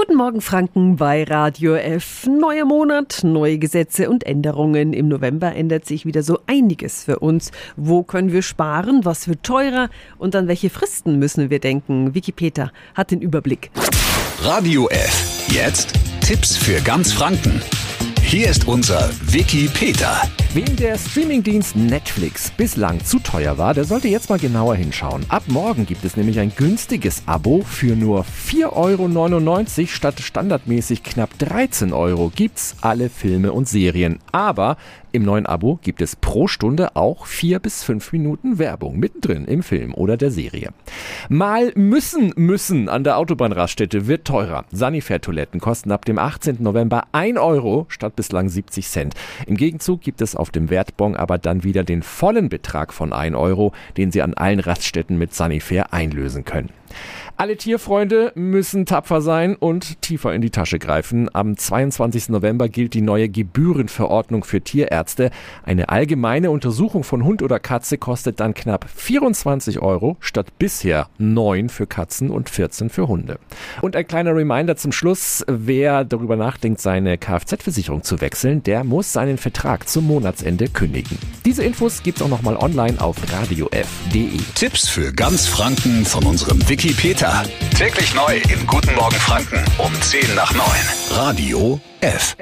Guten Morgen Franken bei Radio F. Neuer Monat, neue Gesetze und Änderungen. Im November ändert sich wieder so einiges für uns. Wo können wir sparen? Was wird teurer? Und an welche Fristen müssen wir denken? Wikipedia hat den Überblick. Radio F. Jetzt Tipps für ganz Franken. Hier ist unser Wiki Peter. Wem der Streamingdienst Netflix bislang zu teuer war, der sollte jetzt mal genauer hinschauen. Ab morgen gibt es nämlich ein günstiges Abo für nur 4,99 Euro statt standardmäßig knapp 13 Euro gibt's alle Filme und Serien. Aber im neuen Abo gibt es pro Stunde auch vier bis fünf Minuten Werbung mittendrin im Film oder der Serie. Mal müssen müssen an der Autobahnraststätte wird teurer. Sanifair-Toiletten kosten ab dem 18. November 1 Euro statt bislang 70 Cent. Im Gegenzug gibt es auf dem Wertbon aber dann wieder den vollen Betrag von 1 Euro, den Sie an allen Raststätten mit Sanifair einlösen können. Alle Tierfreunde müssen tapfer sein und tiefer in die Tasche greifen. Am 22. November gilt die neue Gebührenverordnung für Tierärzte. Eine allgemeine Untersuchung von Hund oder Katze kostet dann knapp 24 Euro statt bisher 9 für Katzen und 14 für Hunde. Und ein kleiner Reminder zum Schluss. Wer darüber nachdenkt, seine Kfz-Versicherung zu wechseln, der muss seinen Vertrag zum Monatsende kündigen. Diese Infos gibt's auch nochmal online auf radiof.de. Tipps für ganz Franken von unserem Wiki Peter. Täglich neu im Guten Morgen Franken um 10 nach 9. Radio F.